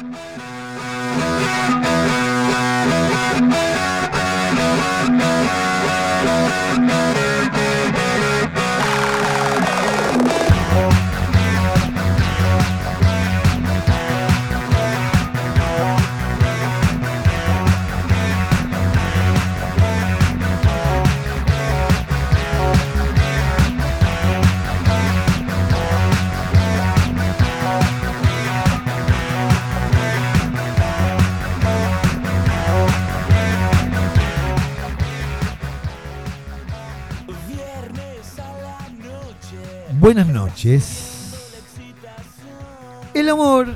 Buenas El amor,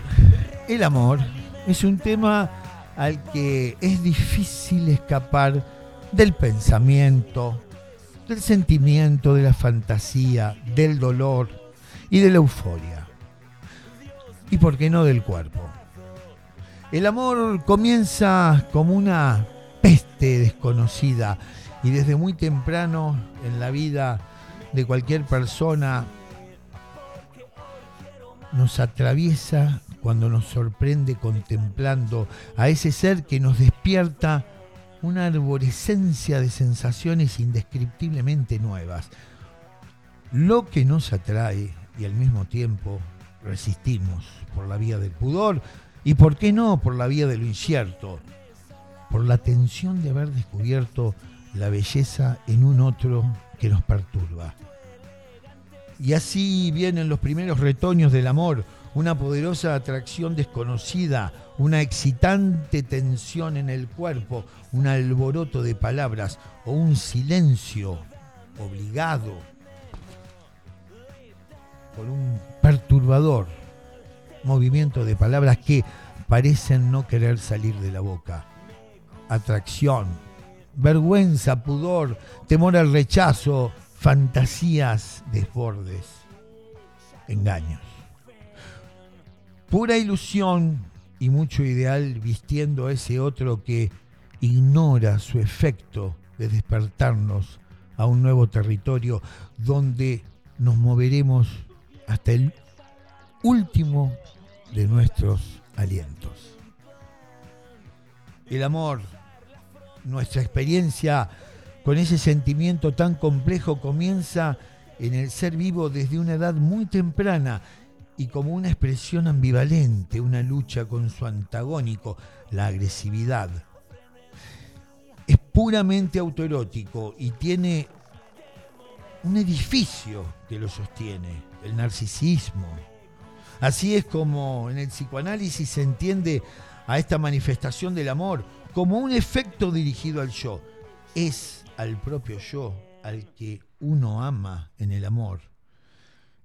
el amor es un tema al que es difícil escapar del pensamiento, del sentimiento, de la fantasía, del dolor y de la euforia. Y por qué no del cuerpo. El amor comienza como una peste desconocida y desde muy temprano en la vida de cualquier persona nos atraviesa cuando nos sorprende contemplando a ese ser que nos despierta una arborescencia de sensaciones indescriptiblemente nuevas. Lo que nos atrae y al mismo tiempo resistimos por la vía del pudor y por qué no por la vía de lo incierto, por la tensión de haber descubierto la belleza en un otro que nos perturba. Y así vienen los primeros retoños del amor, una poderosa atracción desconocida, una excitante tensión en el cuerpo, un alboroto de palabras o un silencio obligado por un perturbador movimiento de palabras que parecen no querer salir de la boca. Atracción, vergüenza, pudor, temor al rechazo, fantasías, desbordes, engaños. Pura ilusión y mucho ideal vistiendo a ese otro que ignora su efecto de despertarnos a un nuevo territorio donde nos moveremos hasta el último de nuestros alientos. El amor, nuestra experiencia con ese sentimiento tan complejo comienza en el ser vivo desde una edad muy temprana y como una expresión ambivalente, una lucha con su antagónico, la agresividad. Es puramente autoerótico y tiene un edificio que lo sostiene, el narcisismo. Así es como en el psicoanálisis se entiende a esta manifestación del amor como un efecto dirigido al yo. Es al propio yo, al que uno ama en el amor.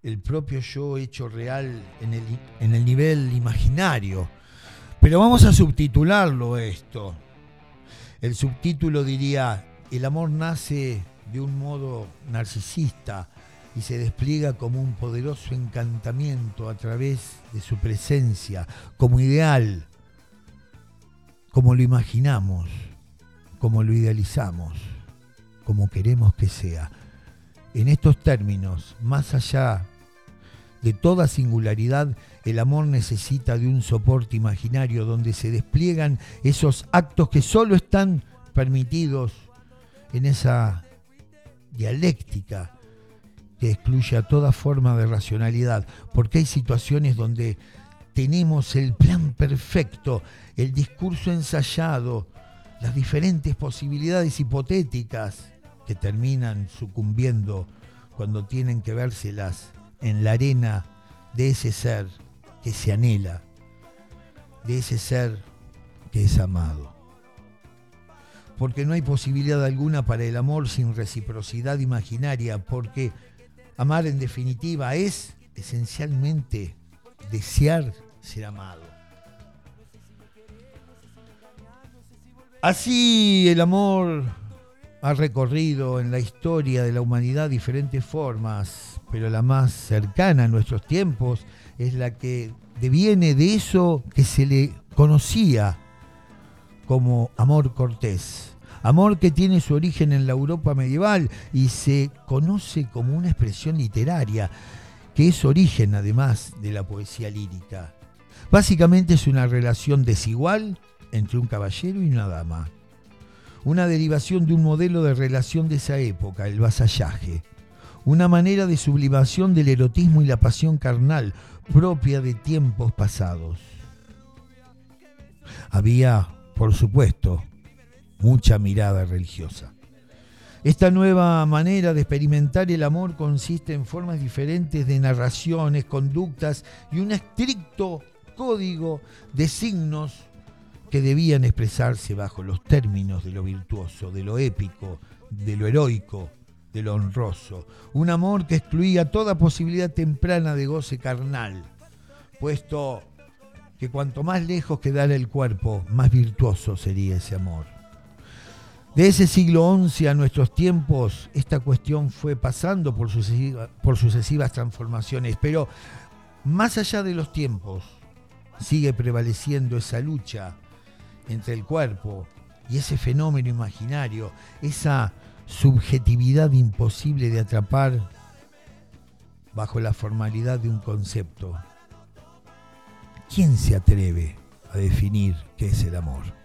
El propio yo hecho real en el, en el nivel imaginario. Pero vamos a subtitularlo esto. El subtítulo diría, el amor nace de un modo narcisista y se despliega como un poderoso encantamiento a través de su presencia, como ideal, como lo imaginamos, como lo idealizamos como queremos que sea. En estos términos, más allá de toda singularidad, el amor necesita de un soporte imaginario donde se despliegan esos actos que solo están permitidos en esa dialéctica que excluye a toda forma de racionalidad, porque hay situaciones donde tenemos el plan perfecto, el discurso ensayado, las diferentes posibilidades hipotéticas, terminan sucumbiendo cuando tienen que vérselas en la arena de ese ser que se anhela, de ese ser que es amado. Porque no hay posibilidad alguna para el amor sin reciprocidad imaginaria, porque amar en definitiva es esencialmente desear ser amado. Así el amor ha recorrido en la historia de la humanidad diferentes formas, pero la más cercana a nuestros tiempos es la que deviene de eso que se le conocía como amor cortés. Amor que tiene su origen en la Europa medieval y se conoce como una expresión literaria, que es origen además de la poesía lírica. Básicamente es una relación desigual entre un caballero y una dama. Una derivación de un modelo de relación de esa época, el vasallaje. Una manera de sublimación del erotismo y la pasión carnal propia de tiempos pasados. Había, por supuesto, mucha mirada religiosa. Esta nueva manera de experimentar el amor consiste en formas diferentes de narraciones, conductas y un estricto código de signos que debían expresarse bajo los términos de lo virtuoso, de lo épico, de lo heroico, de lo honroso. Un amor que excluía toda posibilidad temprana de goce carnal, puesto que cuanto más lejos quedara el cuerpo, más virtuoso sería ese amor. De ese siglo XI a nuestros tiempos, esta cuestión fue pasando por, sucesivas transformaciones, pero más allá de los tiempos, sigue prevaleciendo esa lucha entre el cuerpo y ese fenómeno imaginario, esa subjetividad imposible de atrapar bajo la formalidad de un concepto. ¿Quién se atreve a definir qué es el amor?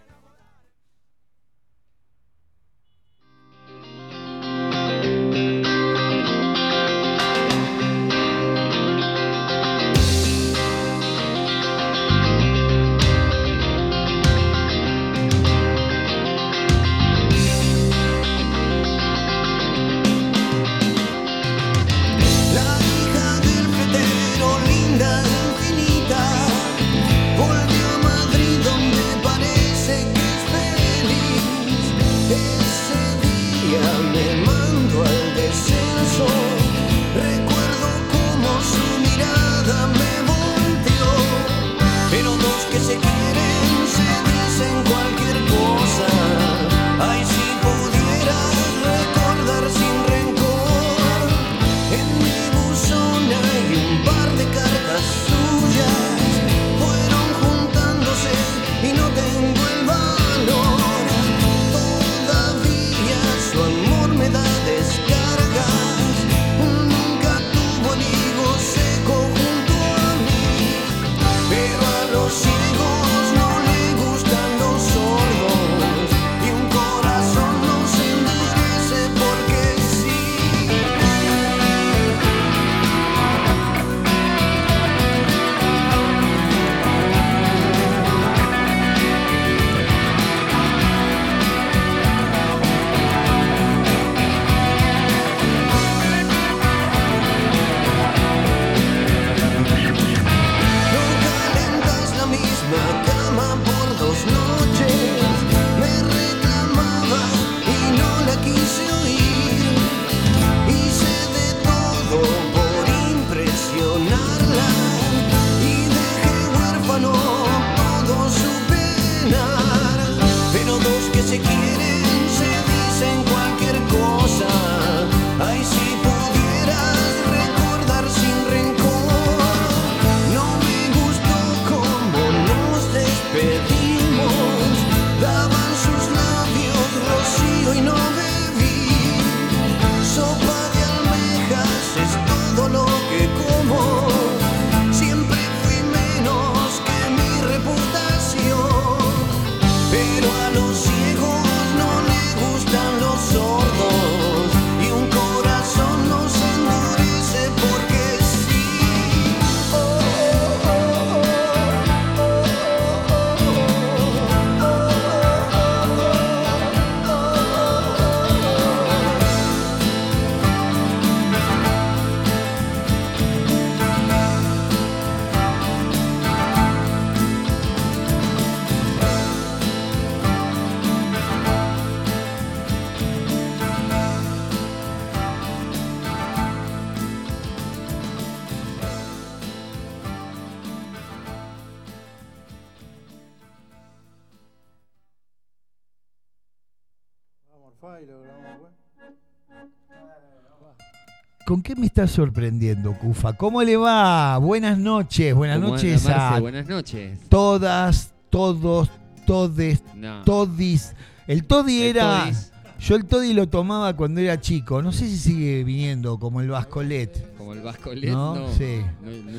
Me estás sorprendiendo, Cufa? ¿Cómo le va? Buenas noches, buenas noches a buenas noches. todas, todos, todes, todis. El todi era Yo el toddy lo tomaba cuando era chico. No sé si sigue viniendo como el Bascolet. Como el Bascolet, no. sí.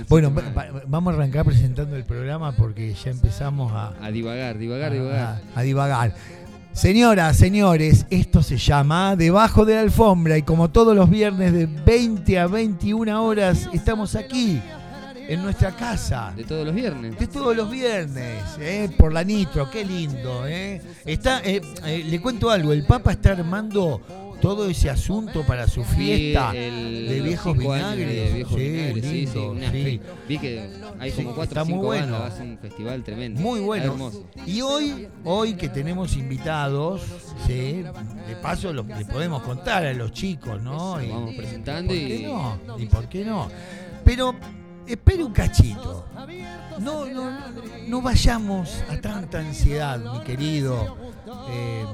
bueno, vamos a arrancar presentando el programa porque ya empezamos a. A divagar, divagar, divagar. a divagar. Señoras, señores, esto se llama Debajo de la Alfombra y como todos los viernes de 20 a 21 horas estamos aquí en nuestra casa. De todos los viernes. De todos los viernes, ¿eh? por la Nitro, qué lindo. ¿eh? Está, eh, eh, le cuento algo, el Papa está armando todo ese asunto para su fiesta de viejos vinagres. sí, lindo, sí, Vi que hay como cuatro o cinco bueno. bandas, a un festival tremendo. Muy bueno. Y hoy, hoy que tenemos invitados, sí, de paso lo, le podemos contar a los chicos, ¿no? Y, vamos presentando ¿por qué no? ¿Y por qué no? Pero espere un cachito. No, no, no, vayamos a tanta ansiedad, mi querido. Eh,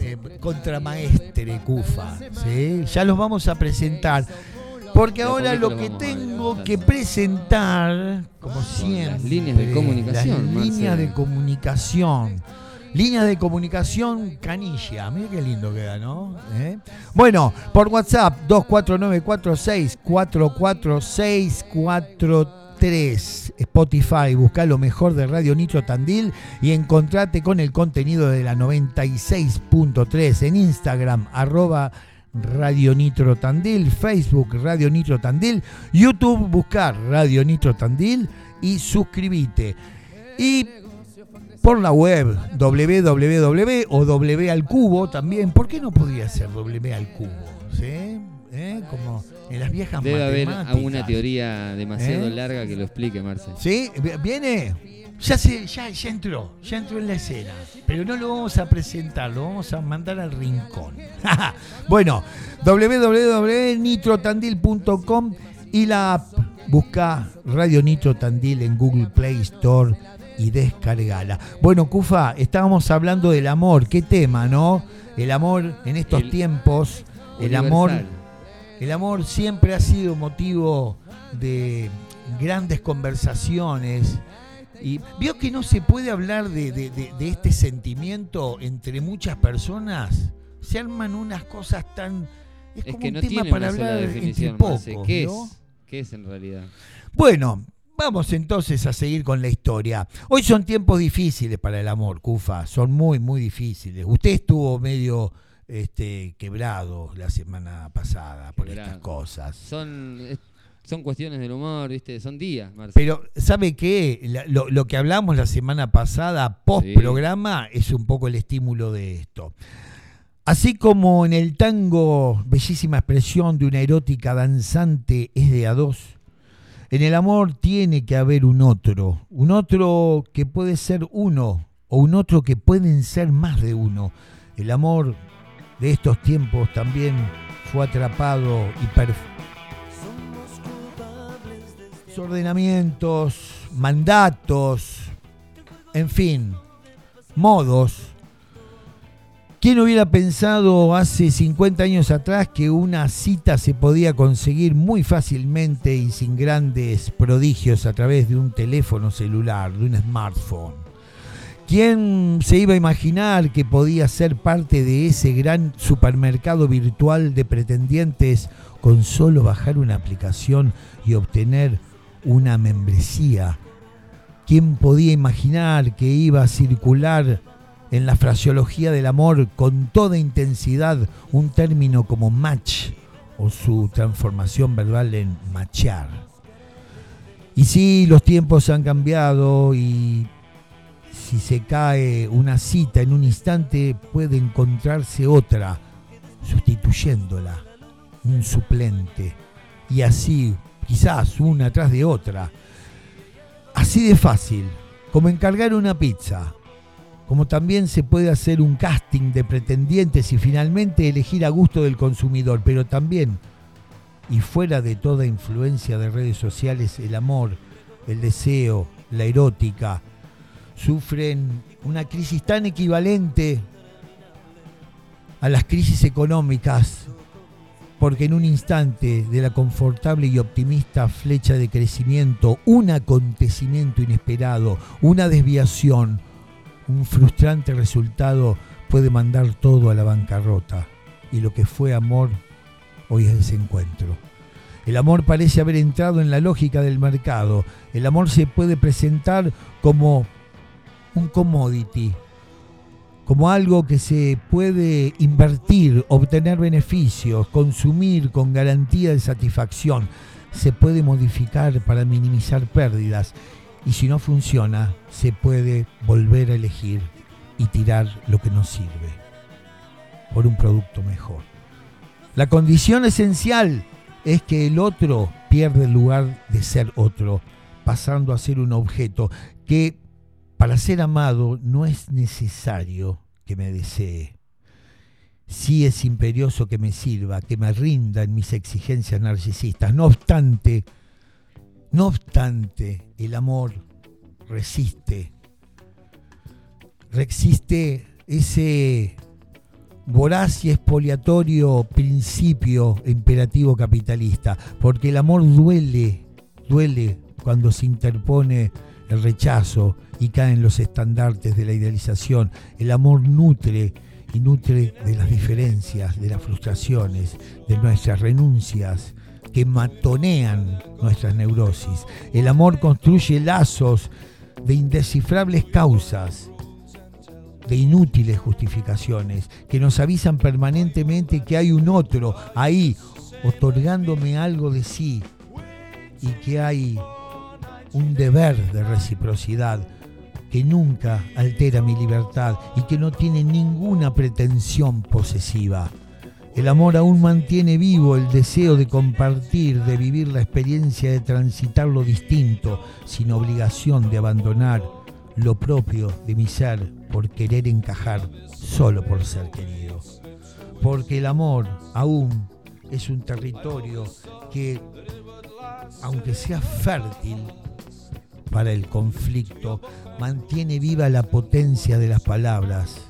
eh, contramaestre Cufa. ¿sí? Ya los vamos a presentar. Porque ahora lo que tengo que presentar, como siempre, las líneas de comunicación. Las líneas de comunicación. Líneas de comunicación canilla. Mira qué lindo queda, ¿no? ¿Eh? Bueno, por WhatsApp 24946 44643 3, Spotify, busca lo mejor de Radio Nitro Tandil y encontrate con el contenido de la 96.3 en Instagram, arroba Radio Nitro Tandil, Facebook Radio Nitro Tandil, YouTube buscar Radio Nitro Tandil y suscríbete. Y por la web www o W al cubo también, ¿por qué no podría ser W al cubo? ¿Sí? ¿Eh? Como en las viejas Debe haber alguna teoría demasiado ¿Eh? larga que lo explique, Marcel. ¿Sí? ¿Viene? Ya, se, ya, ya entró, ya entró en la escena, pero no lo vamos a presentar, lo vamos a mandar al rincón. bueno, www.nitrotandil.com y la app, busca Radio Nitro Tandil en Google Play Store y descargala. Bueno, Cufa, estábamos hablando del amor, qué tema, ¿no? El amor en estos tiempos, el amor el amor siempre ha sido motivo de grandes conversaciones. Y vio que no se puede hablar de, este sentimiento entre muchas personas. Se arman unas cosas tan. Es, como un tema para hablar entre pocos. ¿Qué, es? ¿Qué es en realidad? Bueno, Vamos entonces a seguir con la historia. Hoy son tiempos difíciles para el amor, Cufa. Son muy, muy difíciles. Usted estuvo medio este, quebrado la semana pasada por estas cosas. Son, son cuestiones del humor, ¿viste? Son días, Pero, ¿sabe qué? Lo, que hablamos la semana pasada, post programa, es un poco el estímulo de esto. Así como en el tango, bellísima expresión de una erótica danzante es de a dos, en el amor tiene que haber un otro, un otro que puede ser uno o un otro que pueden ser más de uno. El amor de estos tiempos también fue atrapado y ordenamientos, mandatos, en fin, modos. ¿Quién hubiera pensado hace 50 años atrás que una cita se podía conseguir muy fácilmente y sin grandes prodigios a través de un teléfono celular, de un smartphone? ¿Quién se iba a imaginar que podía ser parte de ese gran supermercado virtual de pretendientes con solo bajar una aplicación y obtener una membresía? ¿Quién podía imaginar que iba a circular en la fraseología del amor con toda intensidad un término como match o su transformación verbal en machar? Y sí, los tiempos han cambiado y si se cae una cita en un instante, puede encontrarse otra sustituyéndola, un suplente, y así, quizás una tras de otra. Así de fácil, como encargar una pizza, como también se puede hacer un casting de pretendientes y finalmente elegir a gusto del consumidor, pero también, y fuera de toda influencia de redes sociales, el amor, el deseo, la erótica, sufren una crisis tan equivalente a las crisis económicas, porque en un instante de la confortable y optimista flecha de crecimiento, un acontecimiento inesperado, una desviación, un frustrante resultado puede mandar todo a la bancarrota y lo que fue amor hoy es desencuentro. El amor parece haber entrado en la lógica del mercado. El amor se puede presentar como un commodity, como algo que se puede invertir, obtener beneficios, consumir con garantía de satisfacción. Se puede modificar para minimizar pérdidas y si no funciona, se puede volver a elegir y tirar lo que no sirve por un producto mejor. La condición esencial es que el otro pierde el lugar de ser otro, pasando a ser un objeto que para ser amado no es necesario que me desee. Sí es imperioso que me sirva, que me rinda en mis exigencias narcisistas. No obstante, no obstante, el amor resiste. Resiste ese voraz y expoliatorio principio imperativo capitalista, porque el amor duele, duele cuando se interpone el rechazo y caen los estandartes de la idealización. El amor nutre y nutre de las diferencias, de las frustraciones, de nuestras renuncias que matonean nuestras neurosis. El amor construye lazos de indescifrables causas de inútiles justificaciones que nos avisan permanentemente que hay un otro ahí otorgándome algo de sí y que hay un deber de reciprocidad que nunca altera mi libertad y que no tiene ninguna pretensión posesiva. El amor aún mantiene vivo el deseo de compartir, de vivir la experiencia de transitar lo distinto, sin obligación de abandonar lo propio de mi ser por querer encajar solo por ser querido. Porque el amor aún es un territorio que, aunque sea fértil para el conflicto, mantiene viva la potencia de las palabras,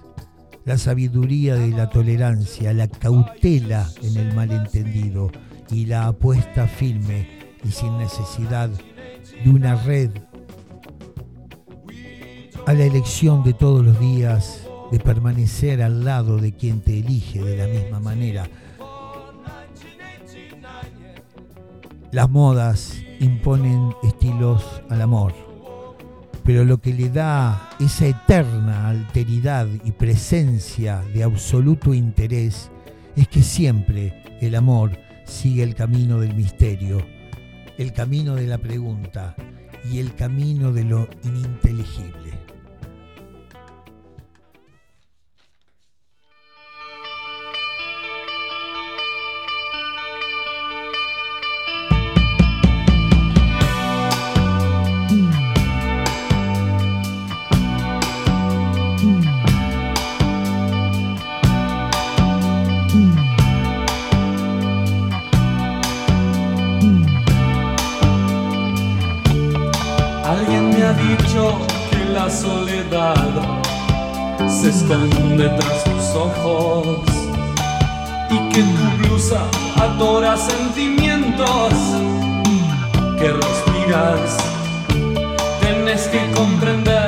la sabiduría de la tolerancia, la cautela en el malentendido y la apuesta firme y sin necesidad de una red a la elección de todos los días de permanecer al lado de quien te elige de la misma manera. Las modas imponen estilos al amor, pero lo que le da esa eterna alteridad y presencia de absoluto interés es que siempre el amor sigue el camino del misterio, el camino de la pregunta y el camino de lo ininteligible. soledad se esconde tras tus ojos y que tu blusa adora sentimientos que respiras. Tienes que comprender.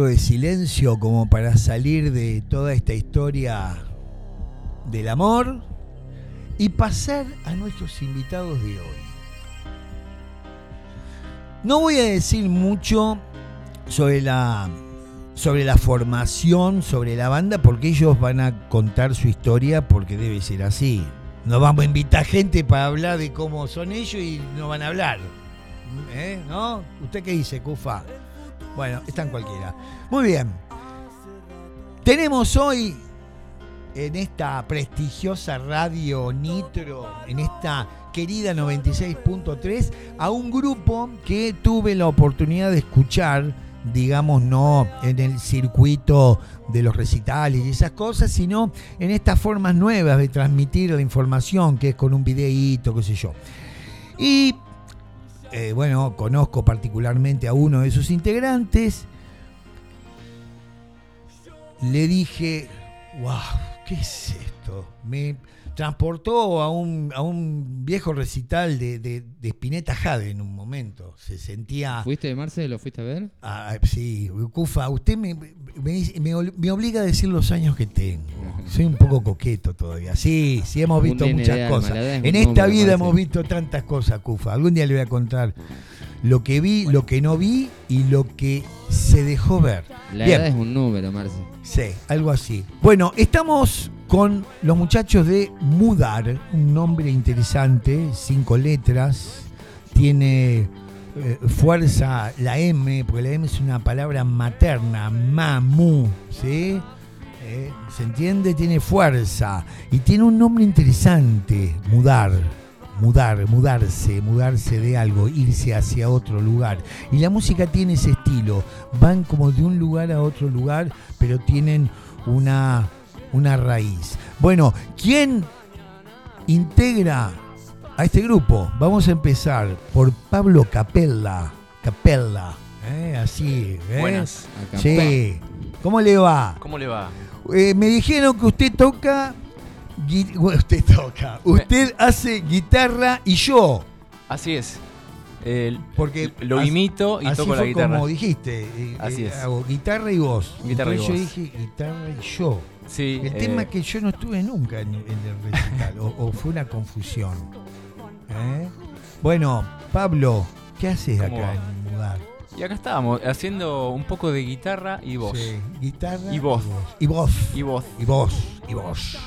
De silencio como para salir de toda esta historia del amor y pasar a nuestros invitados de hoy. No voy a decir mucho sobre la, sobre la formación, sobre la banda, porque ellos van a contar su historia porque debe ser así. No vamos a invitar gente para hablar de cómo son ellos y no van a hablar. ¿Eh? ¿No? ¿Usted qué dice, Cufa? Bueno, están cualquiera. Muy bien. Tenemos hoy en esta prestigiosa radio Nitro, en esta querida 96.3, a un grupo que tuve la oportunidad de escuchar, digamos, no en el circuito de los recitales y esas cosas, sino en estas formas nuevas de transmitir la información, que es con un videíto, qué sé yo. Y eh, bueno, conozco particularmente a uno de sus integrantes. Le dije, wow, ¿qué es esto? Me transportó a un, a un viejo recital de, de, de Spinetta Jade en un momento. Se sentía. ¿Fuiste, Marce? ¿Lo fuiste a ver? Ah, sí, Cufa, usted me, me, obliga a decir los años que tengo. Soy un poco coqueto todavía. Sí, sí, hemos visto muchas cosas. En esta vida hemos visto tantas cosas, Cufa. Algún día le voy a contar lo que vi, lo que no vi y lo que se dejó ver. La edad es un número, Marce. Sí, algo así. Bueno, estamos con los muchachos de Mudar, un nombre interesante, cinco letras, tiene eh, fuerza la M, porque la M es una palabra materna, mamu, ¿sí? Eh, ¿Se entiende? Tiene fuerza y tiene un nombre interesante, Mudar mudar, mudarse, mudarse de algo, irse hacia otro lugar. Y la música tiene ese estilo, van como de un lugar a otro lugar, pero tienen una, una raíz. Bueno, ¿quién integra a este grupo? Vamos a empezar por Pablo Capella. Capella, ¿eh? así. ¿eh? Buenas. Sí. ¿Cómo le va? ¿Cómo le va? Eh, me dijeron que usted toca usted toca. Usted hace guitarra y yo. Así es. Porque lo imito y toco la guitarra. Como dijiste, eh, así es. hago guitarra y voz. Guitarra y yo dije guitarra y yo. Sí, el tema es que yo no estuve nunca en, el recital, o, fue una confusión. ¿Eh? Bueno, Pablo, ¿qué haces acá en Mudar? Y acá estábamos haciendo un poco de guitarra y voz. Sí, guitarra y voz. Y voz. Y voz. Y voz. Y voz.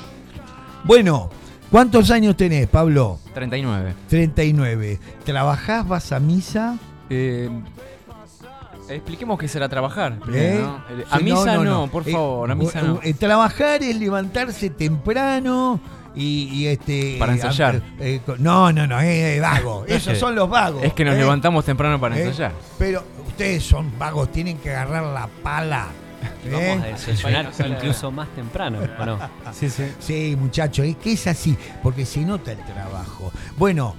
Bueno, ¿cuántos años tenés, Pablo? 39. 39. ¿Trabajás, vas a misa? Eh, expliquemos qué será trabajar. ¿Eh? Eh, a misa no, por favor, a misa no. trabajar es levantarse temprano. Y, este para ensayar no no no es vago esos son los vagos es que nos levantamos temprano para ensayar pero ustedes son vagos tienen que agarrar la pala Vamos a desayunar incluso más temprano, ¿o no? Sí, sí. Sí, muchachos, es que es así, porque se nota el trabajo. Bueno,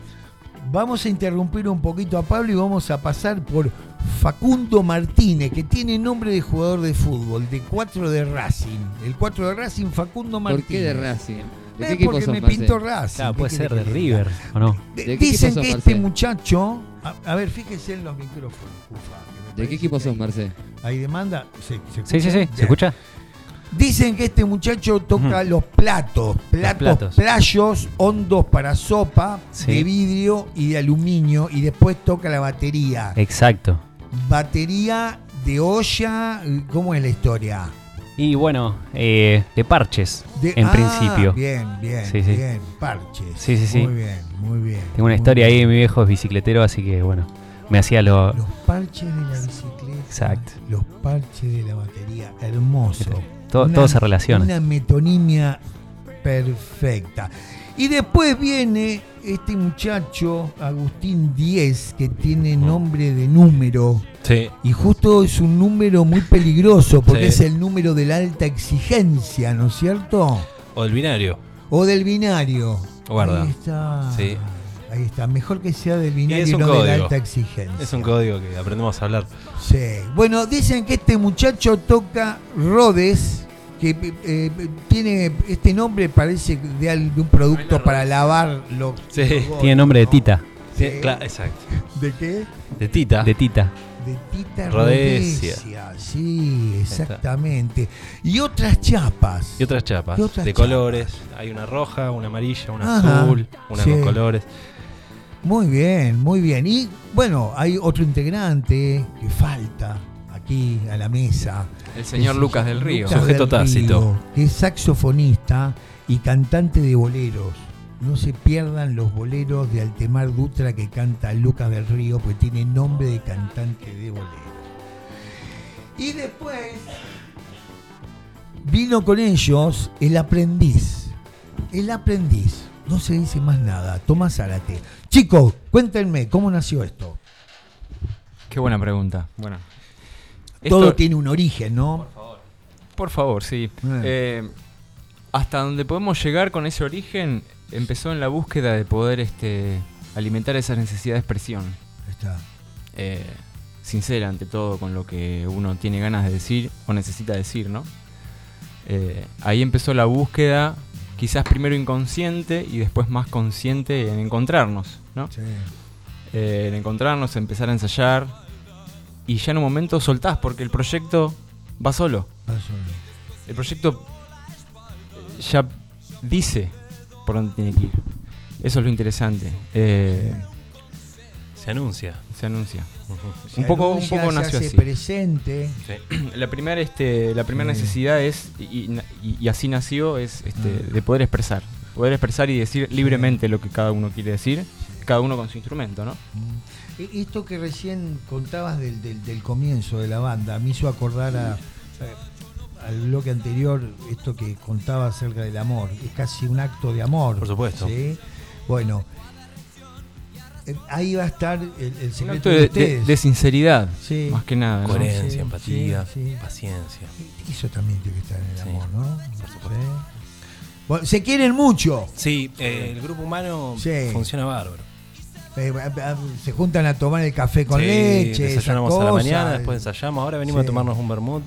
vamos a interrumpir un poquito a Pablo y vamos a pasar por Facundo Martínez, que tiene nombre de jugador de fútbol, de 4 de Racing. El 4 de Racing, Facundo Martínez. ¿Por qué de Racing? ¿De qué porque me pintó Racing. Claro, puede ser de River, ¿o no? dicen que este muchacho... A, ver, fíjense en los micrófonos, ¿De qué equipo sos, Marce? ¿Hay demanda? Sí, sí, sí, ¿se escucha? Dicen que este muchacho toca los platos, platos, playos, hondos para sopa, de vidrio y de aluminio, y después toca la batería. Exacto. Batería de olla, ¿cómo es la historia? Y bueno, eh, de parches, en ah, principio. Bien, bien, bien, parches. Sí, sí, sí. Muy bien, muy bien. Tengo una historia ahí, mi viejo es bicicletero, así que bueno, me hacía lo... Los parches de la bicicleta. Exacto. Los parches de la batería. Hermoso. Todo, se relaciona. Una metonimia perfecta. Y después viene este muchacho, Agustín Díez, que tiene nombre de número. Sí. Y justo es un número muy peligroso, porque es el número de la alta exigencia, ¿no es cierto? O del binario. O del binario. Guarda. Ahí está. Sí. Ahí está, mejor que sea del binario y no de alta exigencia. Es un código que aprendemos a hablar. Sí. Bueno, dicen que este muchacho toca Rhodes, que eh, tiene este nombre, parece de, un producto para lavar los. Sí. tiene nombre de Tita. Sí. exacto. ¿De qué? De Tita. De Tita. de Tita Rodesia. Sí, exactamente. Y otras chapas. Y otras chapas. de colores. Hay una roja, una amarilla, una azul, una con colores. Muy bien, muy bien. Y bueno, hay otro integrante que falta aquí a la mesa. El señor Lucas del Río. Sujeto tácito. que es saxofonista y cantante de boleros. No se pierdan los boleros de Altemar Dutra que canta Lucas del Río, porque tiene nombre de cantante de boleros. Y después vino con ellos el aprendiz. El aprendiz. No se dice más nada. Tomás Zárate. Chicos, cuéntenme, ¿cómo nació esto? Qué buena pregunta. Bueno. Todo tiene un origen, ¿no? Por favor. Por favor, sí. Eh. Eh, hasta donde podemos llegar con ese origen empezó en la búsqueda de poder este, alimentar esa necesidad de expresión. Está. Eh, sincera ante todo con lo que uno tiene ganas de decir o necesita decir, ¿no? Ahí empezó la búsqueda, quizás primero inconsciente y después más consciente en encontrarnos, ¿no? Sí. En encontrarnos, empezar a ensayar y ya en un momento soltás porque el proyecto va solo. Va solo. El proyecto ya dice por dónde tiene que ir. Eso es lo interesante. Eh, se anuncia. Se anuncia. un poco, un poco nació así. presente. La primera, este, la primera necesidad es, y, así nació, es este, ah. de poder expresar. Poder expresar y decir libremente lo que cada uno quiere decir, cada uno con su instrumento, ¿no? Mm. Esto que recién contabas del, del comienzo de la banda, me hizo acordar a al bloque anterior, esto que contaba acerca del amor, es casi un acto de amor. Por supuesto. Bueno, ahí va a estar el, secreto de, sinceridad, más que nada. Coherencia, empatía, paciencia. Eso también tiene que estar en el amor, ¿no? Por se quieren mucho. Sí, eh, el grupo humano funciona bárbaro. Eh, se juntan a tomar el café con leche. Desayunamos a la mañana, después ensayamos. Ahora venimos a tomarnos un vermut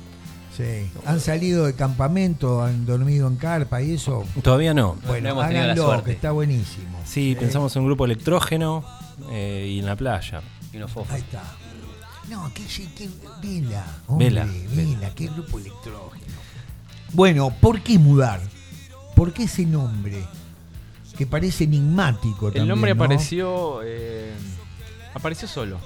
¿Han salido de campamento? ¿Han dormido en carpa y eso? Todavía no. Bueno, no háganlo, que está buenísimo. Sí, pensamos en un grupo electrógeno eh, y en la playa. Y Ahí está. No, que, que vela, vela, vela, qué grupo electrógeno. Bueno, ¿por qué mudar? ¿Por qué ese nombre? Que parece enigmático también, El nombre apareció eh, apareció solo.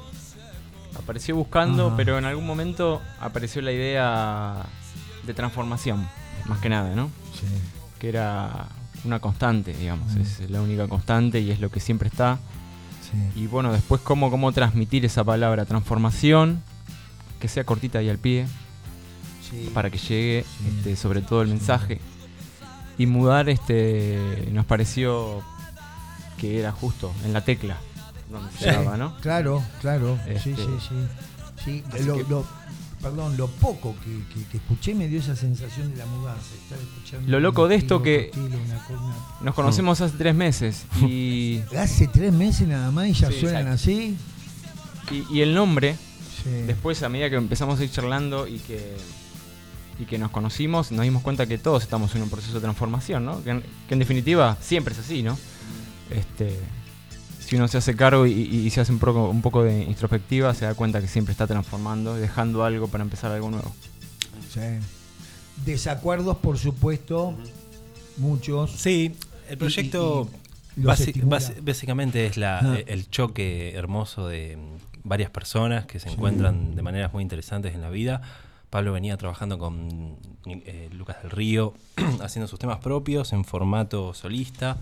Apareció buscando, pero en algún momento apareció la idea de transformación, más que nada, ¿no? Sí. Que era una constante, digamos, es la única constante y es lo que siempre está. Sí. Y bueno, después cómo, cómo transmitir esa palabra transformación, que sea cortita y al pie, para que llegue este, sobre todo el mensaje. Y mudar este nos pareció que era justo en la tecla donde ¿no? Claro, claro. Sí, este, sí, sí. lo, perdón, lo poco que, escuché me dio esa sensación de la mudanza. lo loco de esto que nos conocemos hace tres meses y... Hace tres meses nada más y ya suenan así. Y, el nombre, después a medida que empezamos a ir charlando y que, y que nos conocimos, nos dimos cuenta que todos estamos en un proceso de transformación, ¿no? Que en, que en definitiva siempre es así, ¿no? Este, si uno se hace cargo y, se hace un poco, un poco de introspectiva, se da cuenta que siempre está transformando, dejando algo para empezar algo nuevo. Sí. Desacuerdos, por supuesto, muchos. Sí, el proyecto básicamente es la, el choque hermoso de varias personas que se encuentran de maneras muy interesantes en la vida. Pablo venía trabajando con eh, Lucas del Río, haciendo sus temas propios en formato solista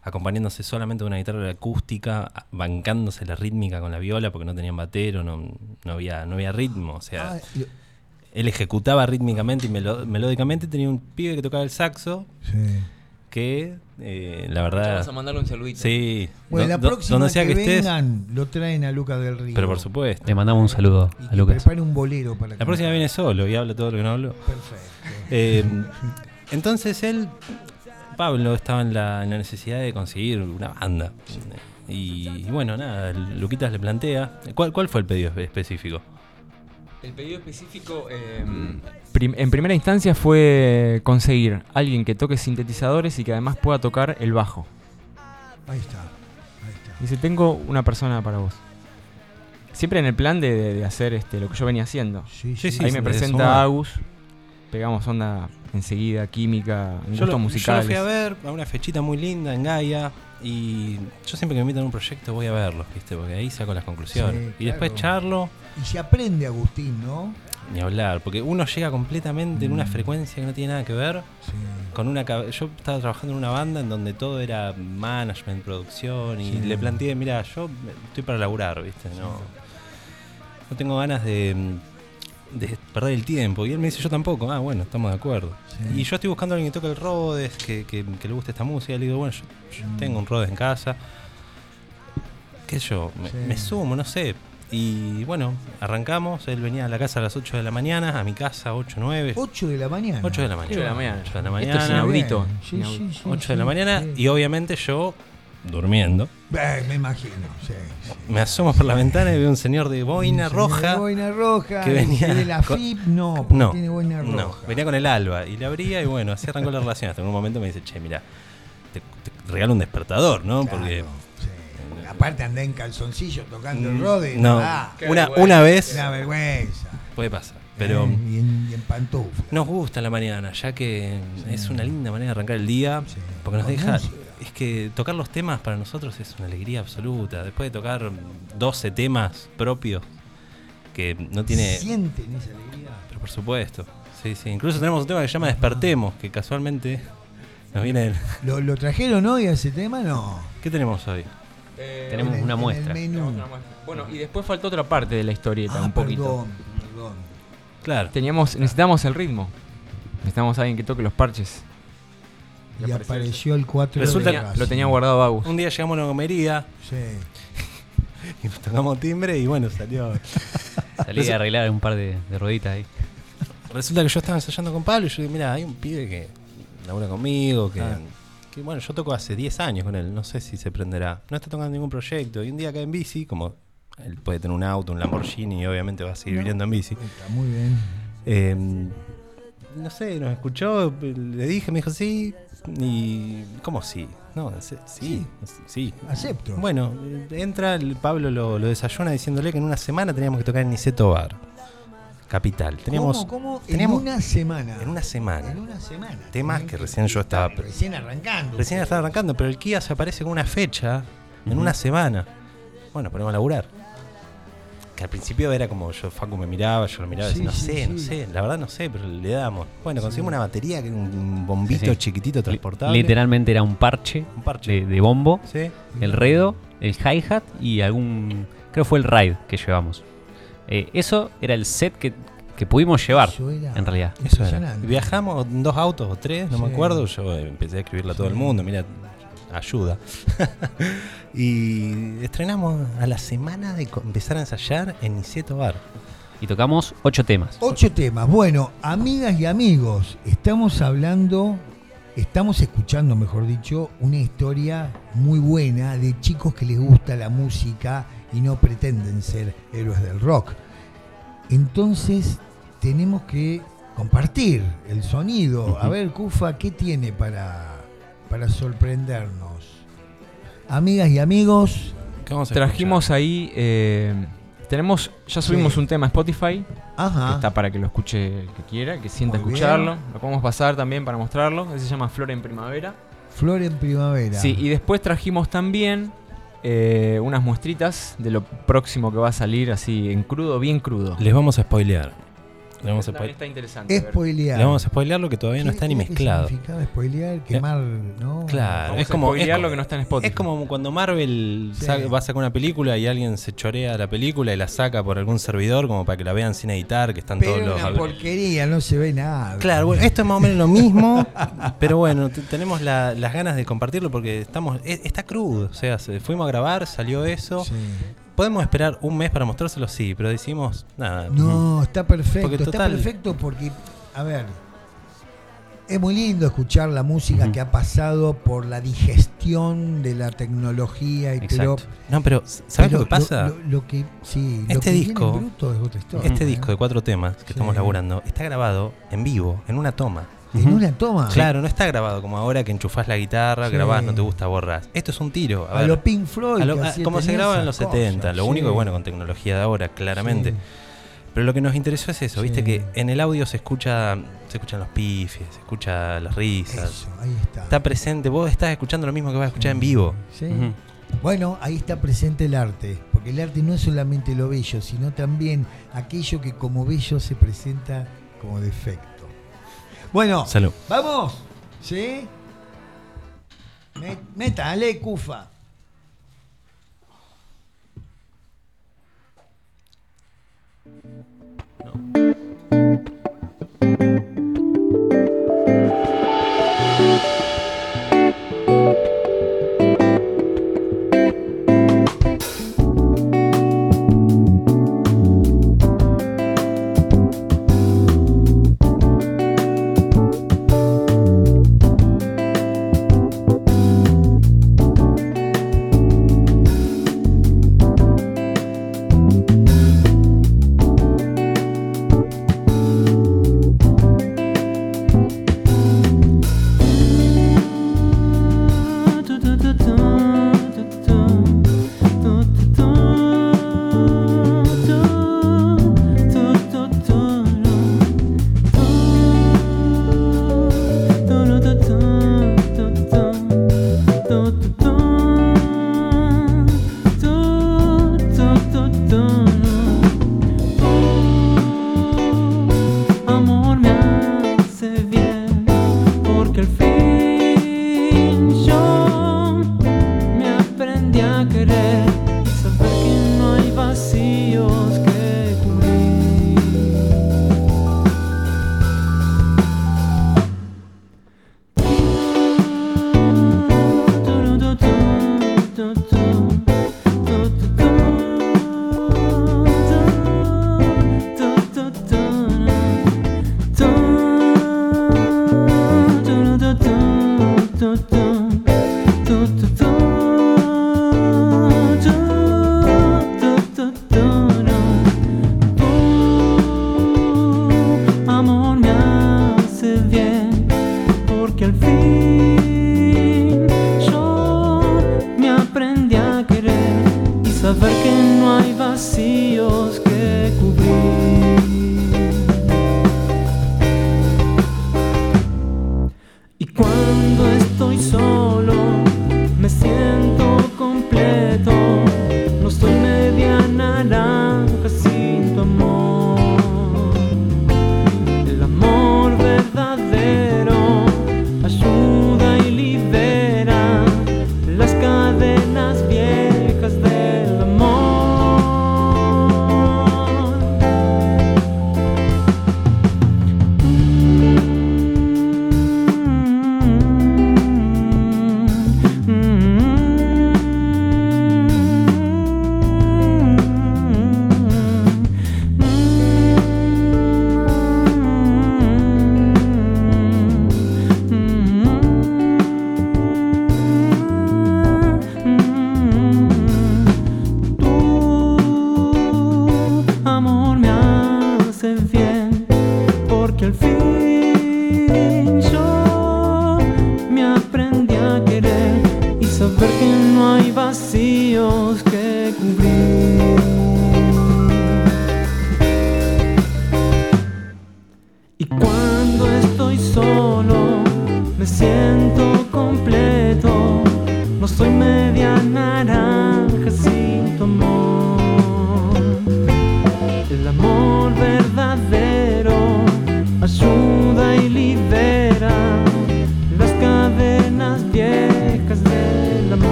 acompañándose solamente de una guitarra acústica, bancándose la rítmica con la viola porque no tenían batero, no, no, había, no había ritmo. O sea, ah, él ejecutaba rítmicamente y melódicamente. Tenía un pibe que tocaba el saxo. Que eh, la verdad. Vamos a mandarle un saludito. Sí. Bueno, la próxima que, vengan, lo traen a Lucas del Río. Pero por supuesto. Le mandamos un saludo a Lucas. Prepare un bolero para La próxima viene solo y habla todo lo que no habló. Perfecto. Eh, entonces él Pablo estaba en la, necesidad de conseguir una banda. Y, bueno, nada, Luquitas le plantea. ¿Cuál, ¿Cuál fue el pedido específico? El pedido específico, em, en primera instancia, fue conseguir alguien que toque sintetizadores y que además pueda tocar el bajo. Ahí está. Dice: Tengo una persona para vos. siempre en el plan de, hacer este, lo que yo venía haciendo. Sí, sí, Ahí me presenta Agus, pegamos onda enseguida, química, en gustos musicales. Yo lo fui a ver a una fechita muy linda en Gaia y yo siempre que me invitan a un proyecto voy a verlo, ¿viste? Porque ahí saco las conclusiones. y después charlo. Y se aprende, Agustín, ¿no? Ni hablar, porque uno llega completamente en una mm. frecuencia que no tiene nada que ver. Con una yo estaba trabajando en una banda en donde todo era management, producción y le planteé, mira, yo estoy para laburar, ¿viste? No, no tengo ganas de, de perder el tiempo. Y él me dice, yo tampoco. Ah, bueno, estamos de acuerdo. Y yo estoy buscando a alguien que toque el Rhodes, que, que, le guste esta música. Y le digo, bueno, yo, mm. tengo un Rhodes en casa. ¿Qué sé yo? me sumo, no sé y bueno, arrancamos. Él venía a la casa a las 8 de la mañana, a mi casa 8, 9. 8 de la mañana. 8 de la mañana. 8 de la mañana. 8 de la mañana. Esto es inaudito. 8 de la mañana y obviamente yo durmiendo. me imagino, Me asomo por la ventana y veo un señor de boina roja. De boina roja. Que venía. De la FIP, no, no, tiene boina roja. No, venía con el alba y le abría y bueno, así arrancó la relación. Hasta en un momento me dice, che, mira, te, regalo un despertador, ¿no? Porque Aparte andé en calzoncillo tocando el mm, rode. No, una, una vez. Una vergüenza. Puede pasar. Pero eh, y, en, pantufla. Nos gusta la mañana, ya que es una linda manera de arrancar el día. Porque nos deja. Es que tocar los temas para nosotros es una alegría absoluta. Después de tocar 12 temas propios que no tiene. ¿Sienten esa alegría? Pero por supuesto. Sí, sí. Incluso tenemos un tema que se llama Despertemos, que casualmente nos viene. ¿Lo, ¿Lo trajeron hoy a ese tema? No. ¿Qué tenemos hoy? Eh, tenemos, una muestra. Bueno, y después faltó otra parte de la historieta, ah, un poquito. Claro. Teníamos, necesitamos el ritmo. Necesitamos a alguien que toque los parches. Y, apareció el 4 Resulta que lo tenía guardado Agus. Un día llegamos a una comería. Sí. y nos tocamos timbre y bueno, salió. Salí a arreglar un par de, de rueditas ahí. Resulta que yo estaba ensayando con Pablo y yo dije, mira, hay un pibe que labura conmigo, que ah bueno, yo toco hace 10 años con él, no sé si se prenderá. No está tocando ningún proyecto. Y un día acá en bici, como él puede tener un auto, un Lamborghini y obviamente va a seguir viviendo en bici. Está muy bien. Em, no sé, nos escuchó, le dije, me dijo sí. Y. ¿Cómo sí? No, sí, sí. Acepto. Bueno, entra, el Pablo lo, lo, desayuna diciéndole que en una semana teníamos que tocar en Niceto Bar. Capital. Teníamos, ¿Cómo, En una semana. En una semana. En una semana. Temas que recién yo estaba. Recién arrancando. Recién estaba arrancando, pero el Kia se aparece con una fecha en una semana. Bueno, ponemos a laburar. Que al principio era como yo, Facu me miraba, yo lo miraba y decía, no sé, no sé, la verdad no sé, pero le damos. Bueno, conseguimos una batería que era un bombito chiquitito transportable. Literalmente era un parche, un parche. De, bombo, el redo, el hi-hat y algún. Creo fue el ride que llevamos. Eh, eso era el set que, pudimos llevar, en realidad. Eso era. Viajamos en dos autos o tres, no me acuerdo. Yo empecé a escribirle a todo el mundo, mira, ayuda. y estrenamos a la semana de empezar a ensayar en Nisieto Bar. Y tocamos ocho temas. Ocho temas. Bueno, amigas y amigos, estamos hablando, estamos escuchando, mejor dicho, una historia muy buena de chicos que les gusta la música y no pretenden ser héroes del rock. Entonces tenemos que compartir el sonido. A ver, Kufa, ¿qué tiene para, para sorprendernos? Amigas y amigos. Trajimos ahí, eh, tenemos, ya subimos un tema a Spotify. Ajá. Que está para que lo escuche el que quiera, que sienta escucharlo. Lo podemos pasar también para mostrarlo. Ese se llama Flor en Primavera. Flor en Primavera. Sí, y después trajimos también eh, unas muestritas de lo próximo que va a salir así en crudo, bien crudo. Les vamos a spoilear. Le vamos a está interesante. Spoilear. Le vamos a spoilear lo que todavía no está ni mezclado. ¿Qué spoilear? Quemar, ¿no? Claro, es como. Es, lo que no está en Spotify. Es como cuando Marvel va a sacar una película y alguien se chorea la película y la saca por algún servidor como para que la vean sin editar, que están todos los. una porquería, no se ve nada. Claro, bueno, esto es más o menos lo mismo, pero bueno, tenemos las ganas de compartirlo porque estamos. E, está crudo, o sea, fuimos a grabar, salió eso. ¿Podemos esperar un mes para mostrárselo? Sí, pero decimos nada. No, está perfecto. está perfecto porque, a ver, es muy lindo escuchar la música que ha pasado por la digestión de la tecnología y pero no pero sabes lo, que pasa lo, que sí este disco es otra este disco de cuatro temas que estamos laburando está grabado en vivo en una toma en una toma. Claro, no está grabado como ahora que enchufás la guitarra, grabás, no te gusta, borras. Esto es un tiro. A, lo Pink Floyd. como se graba en los 70. Lo único es bueno con tecnología de ahora, claramente. Pero lo que nos interesó es eso, viste que en el audio se escucha, se escuchan los pifes, se escucha las risas. ahí está. Está presente, vos estás escuchando lo mismo que vas a escuchar en vivo. Sí. Bueno, ahí está presente el arte, porque el arte no es solamente lo bello, sino también aquello que como bello se presenta como defecto. Bueno, Salud. vamos. ¿Sí? Metale, Cufa.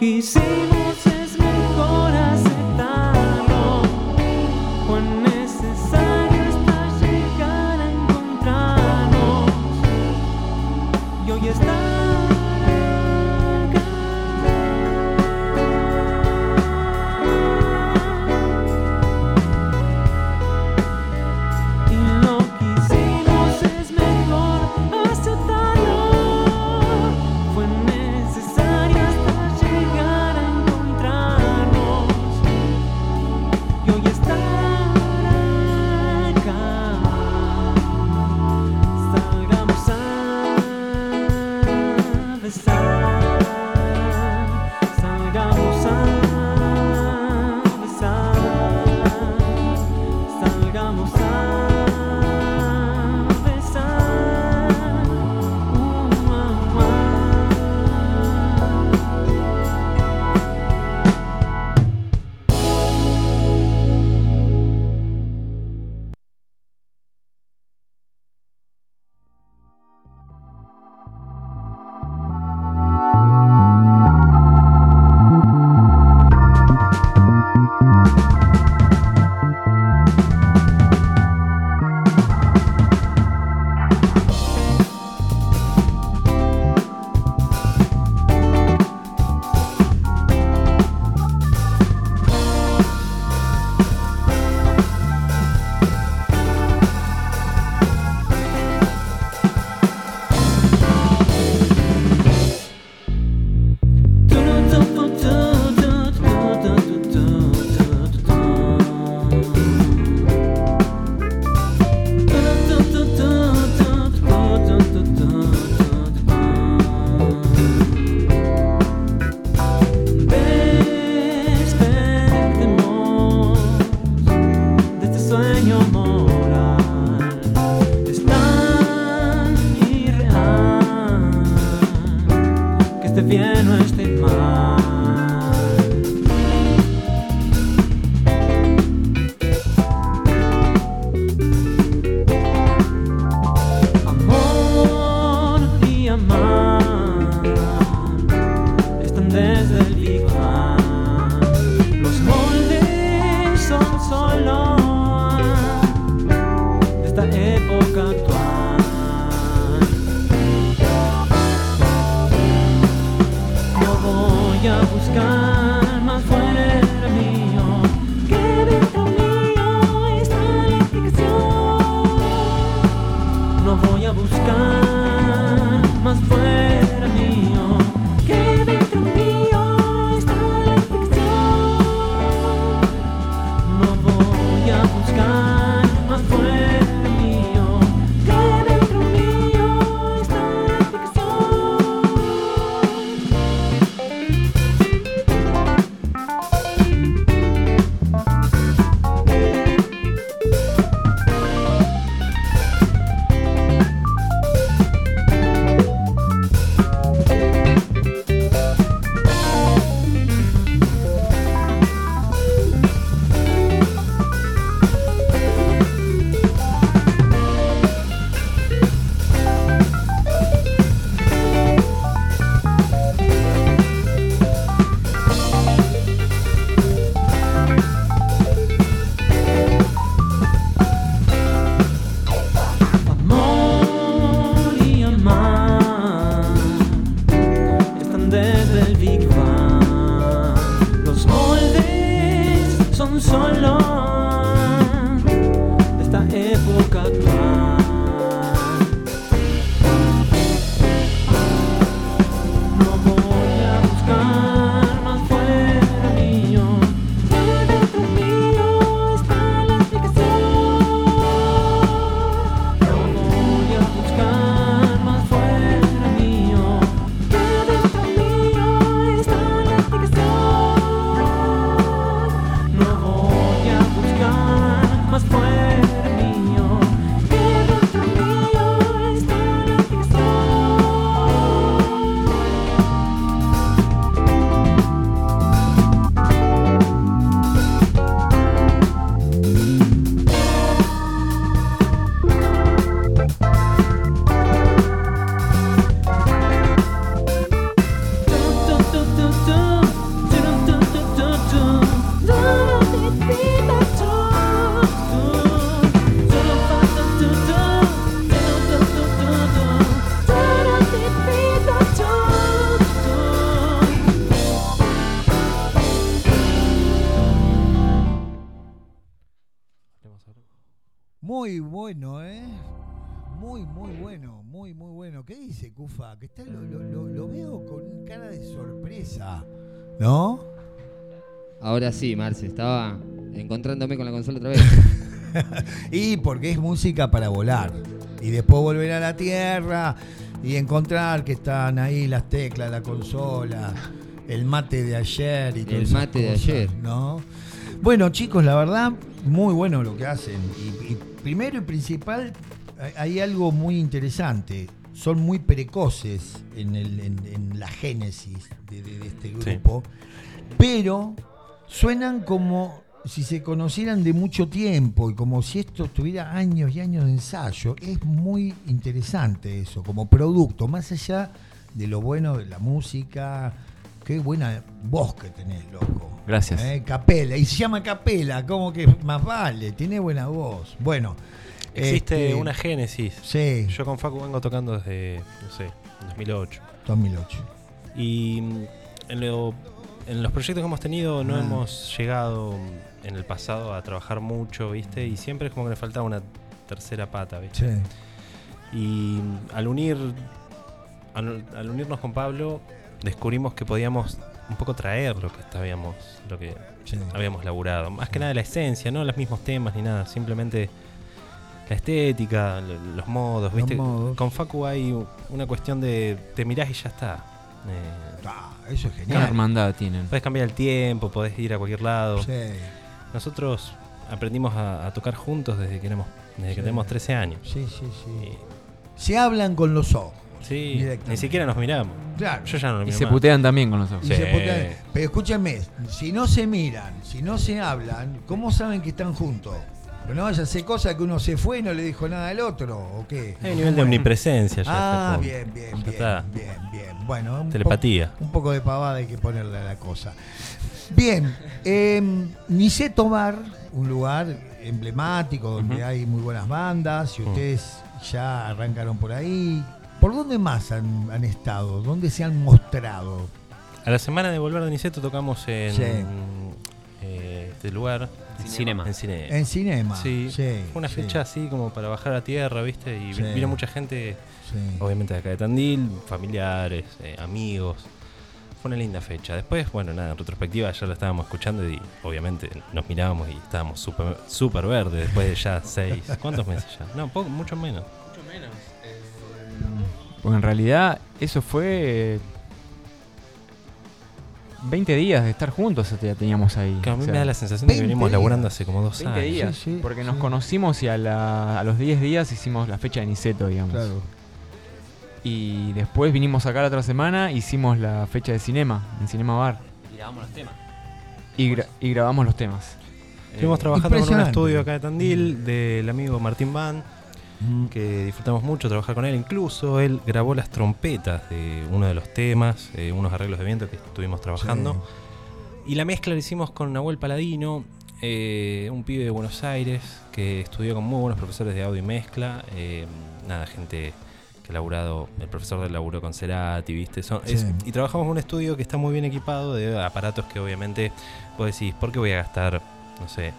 rocky. Que está, lo, lo- lo- veo con cara de sorpresa, ¿no? Ahora sí, Marce, estaba encontrándome con la consola otra vez. Y porque es música para volar. Y después volver a la tierra y encontrar que están ahí las teclas, la consola, el mate de ayer y todo El mate de ayer. ¿no? Bueno, chicos, la verdad, muy bueno lo que hacen. Y, y primero y principal, hay algo muy interesante. Son muy precoces en, el- en- en la génesis de, de- de este Sí. grupo, pero suenan como si se conocieran de mucho tiempo y como si esto tuviera años y años de ensayo. Es muy interesante eso, como producto, más allá de lo bueno de la música. Qué buena voz que tenés, loco. Gracias. Eh, Capela, y se llama Capela, como que más vale, tiene buena voz. Bueno, Existe este, una génesis. Sí, Yo con Facu vengo tocando desde, no sé, 2008. 2008. Y mm, en, lo- en los proyectos que hemos tenido no Ah. hemos llegado mm, en el pasado a trabajar mucho, ¿viste? Y siempre es como que nos faltaba una tercera pata, ¿viste? Sí. Y mm, al unir al, al unirnos con Pablo descubrimos que podíamos un poco traer lo que estábamos, lo que Sí. habíamos laburado. Más que nada la esencia, no los mismos temas ni nada, simplemente la estética, lo- los modos, ¿viste? modos. Con Facu hay una cuestión de te mirás y ya está. Eh, Ah, eso es Qué genial. hermandad tienen. Podés cambiar el tiempo, podés ir a cualquier lado. Sí. Nosotros aprendimos a, a tocar juntos desde que éramos, desde que tenemos 13 años. Sí, sí, sí. Y- Se hablan con los ojos. sí, ni siquiera nos miramos. Claro. Yo ya no lo Y se más. putean también con los ojos. Sí. se putean. Pero escúchenme, si no se miran, si no se hablan, ¿cómo saben que están juntos? Pero no vaya a hacer cosas que uno se fue y no le dijo nada al otro, ¿o qué? Hay un nivel de omnipresencia ya. Ah, bien, bien, Ya bien, está. bien, bien. Bueno, un Telepatía. po- un poco de pavada hay que ponerle a la cosa. Bien, eh, Niceto Bar, un lugar emblemático donde hay muy buenas bandas y Mm. ustedes ya arrancaron por ahí. ¿Por dónde más han, han estado? ¿Dónde se han mostrado? A la semana de volver de Niceto tocamos en Sí. eh, este lugar, Cinema. en cine. En cinema. Sí, sí, Fue una sí, fecha así como para bajar a tierra, ¿viste? Y vi- Sí. vino mucha gente, sí. obviamente de acá de Tandil, familiares, eh, amigos. Fue una linda fecha. Después, bueno, nada, en retrospectiva ya lo estábamos escuchando y obviamente nos mirábamos y estábamos súper súper verdes después de ya seis. ¿Cuántos meses ya? No, poco, mucho menos. Mucho menos. Porque en realidad eso fue eh, 20 días de estar juntos ya teníamos ahí. Que a mí O sea, me da la sensación de que 20 venimos laburando hace como dos 20 años. días. Sí, sí, porque nos conocimos y a, la- a los 10 días hicimos la fecha de Niceto, digamos. Claro. Y después vinimos acá la otra semana, hicimos la fecha de cinema, en Cinema Bar. Y grabamos los temas. Y, gra- y grabamos los temas. Estuvimos Eh, trabajando en un estudio acá de Tandil del amigo Martín Van, que disfrutamos mucho trabajar con él. Incluso él grabó las trompetas de uno de los temas, eh, unos arreglos de viento que estuvimos trabajando. Y la mezcla la hicimos con Nahuel Paladino, eh, un pibe de Buenos Aires que estudió con muy buenos profesores de audio y mezcla. eh, nada, gente que ha laburado, el profesor del laburo con Cerati, ¿viste? Son- es- Sí. y trabajamos en un estudio que está muy bien equipado de aparatos que obviamente vos decís, ¿por qué voy a gastar no sé,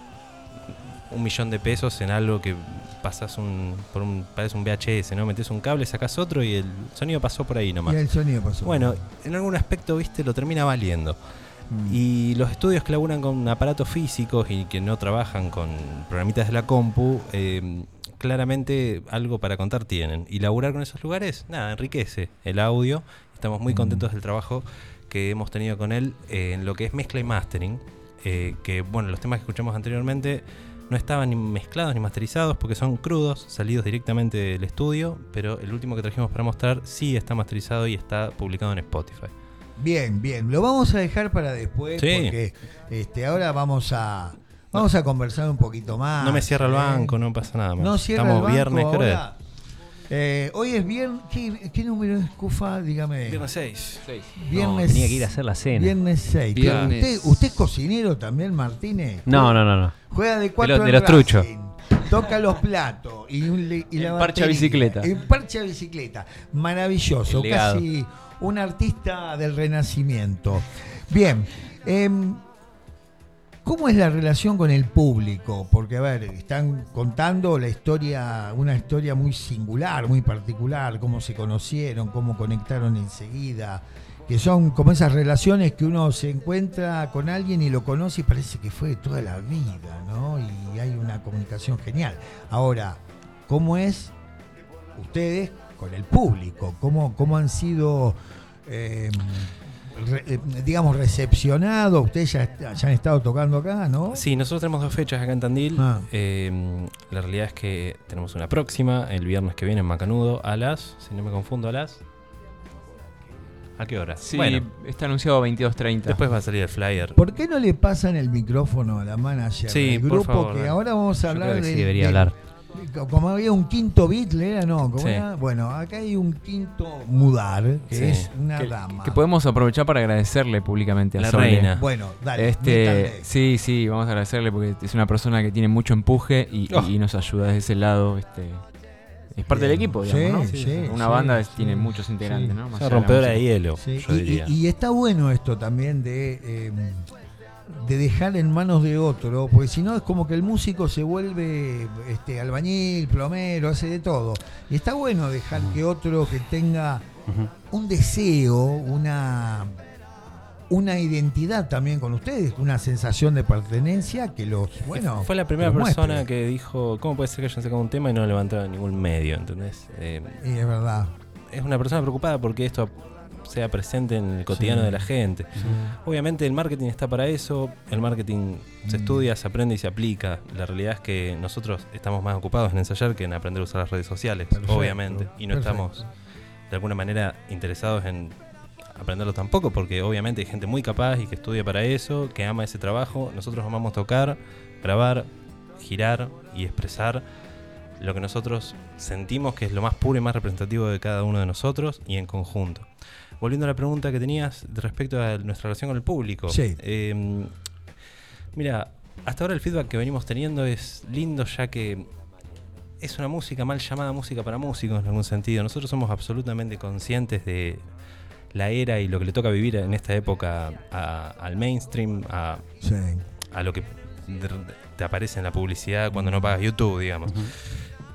un millón de pesos en algo que pasas un, por un, parece un VHS, ¿no? Metes un cable, sacas otro y el sonido pasó por ahí nomás. Y el sonido pasó. Bueno, en algún aspecto, viste, lo termina valiendo. Mm. Y los estudios que laburan con aparatos físicos y que no trabajan con programitas de la compu, eh, claramente algo para contar tienen. Y laburar con esos lugares, nada, enriquece el audio. Estamos muy Mm. contentos del trabajo que hemos tenido con él eh, en lo que es mezcla y mastering. eh, que, bueno, los temas que escuchamos anteriormente no estaban ni mezclados ni masterizados porque son crudos, salidos directamente del estudio, pero el último que trajimos para mostrar sí está masterizado y está publicado en Spotify. Bien, bien. Lo vamos a dejar para después Sí. porque este, ahora vamos a vamos a conversar un poquito más. no me cierra el ¿eh? banco, no pasa nada más. No cierra Estamos el banco viernes, ahora. Eh, hoy es viernes. ¿Qué, qué número es Cufa? Dígame. Viernes 6. Viernes, tenía que ir a hacer la cena. Viernes 6. Viernes. ¿Usted, ¿Usted es cocinero también, Martínez? No, no, no, no. Juega de cuatro De los- de los truchos. Toca los platos y, un y la En parcha bicicleta. En parcha bicicleta. Maravilloso. Casi un artista del renacimiento. Bien. em, ¿Cómo es la relación con el público? Porque, a ver, están contando la historia, una historia muy singular, muy particular, cómo se conocieron, cómo conectaron enseguida, que son como esas relaciones que uno se encuentra con alguien y lo conoce y parece que fue de toda la vida, ¿no? Y hay una comunicación genial. Ahora, ¿cómo es ustedes con el público? ¿Cómo, cómo han sido... eh, re- eh, digamos, recepcionados, ustedes ya, ya han estado tocando acá, ¿no? Sí, nosotros tenemos dos fechas acá en Tandil. Ah. Eh, la realidad es que tenemos una próxima, el viernes que viene en Macanudo, a las, si no me confundo, a las... ¿A qué hora? Sí, Bueno, está anunciado 22.30. después va a salir el flyer. ¿Por qué no le pasan el micrófono a la manager Sí, del por grupo? favor, que ahora vamos a Yo hablar creo que de, sí debería de- hablar. Como había un quinto beat, era no, ¿cómo Sí. era? Bueno, acá hay un quinto mudar, que Sí. es una que, dama. que podemos aprovechar para agradecerle públicamente a La Sole. reina. Bueno, dale. Este, sí, sí, vamos a agradecerle porque es una persona que tiene mucho empuje y, Oh. y nos ayuda desde ese lado. Este, es parte del equipo, digamos, Sí, ¿no? sí, Una sí, banda tiene muchos integrantes, sí. ¿no? Más de rompedora de hielo, Sí, yo y, diría. y- y está bueno esto también de, eh, de dejar en manos de otro, porque si no es como que el músico se vuelve este, albañil, plomero, hace de todo. Y está bueno dejar que otro que tenga un deseo, una, una identidad también con ustedes, una sensación de pertenencia que los, bueno... Fue la primera persona muestre. que dijo, ¿cómo puede ser que hayan sacado un tema y no levantaron ningún medio? ¿Entendés? Eh, Y es verdad. es una persona preocupada porque esto sea presente en el cotidiano Sí. de la gente. Obviamente el marketing está para eso, el marketing se Mm. estudia, se aprende y se aplica. La realidad es que nosotros estamos más ocupados en ensayar que en aprender a usar las redes sociales, Perfecto, obviamente. Y no perfecto. estamos de alguna manera interesados en aprenderlo tampoco, porque obviamente hay gente muy capaz y que estudia para eso, que ama ese trabajo. Nosotros amamos tocar, grabar, girar y expresar lo que nosotros sentimos que es lo más puro y más representativo de cada uno de nosotros y en conjunto. Volviendo a la pregunta que tenías respecto a nuestra relación con el público. Sí. Eh, mira, hasta ahora el feedback que venimos teniendo es lindo ya que es una música mal llamada música para músicos en algún sentido. Nosotros somos absolutamente conscientes de la era y lo que le toca vivir en esta época a- al mainstream, a, Sí. a lo que te aparece en la publicidad cuando no pagas YouTube, digamos.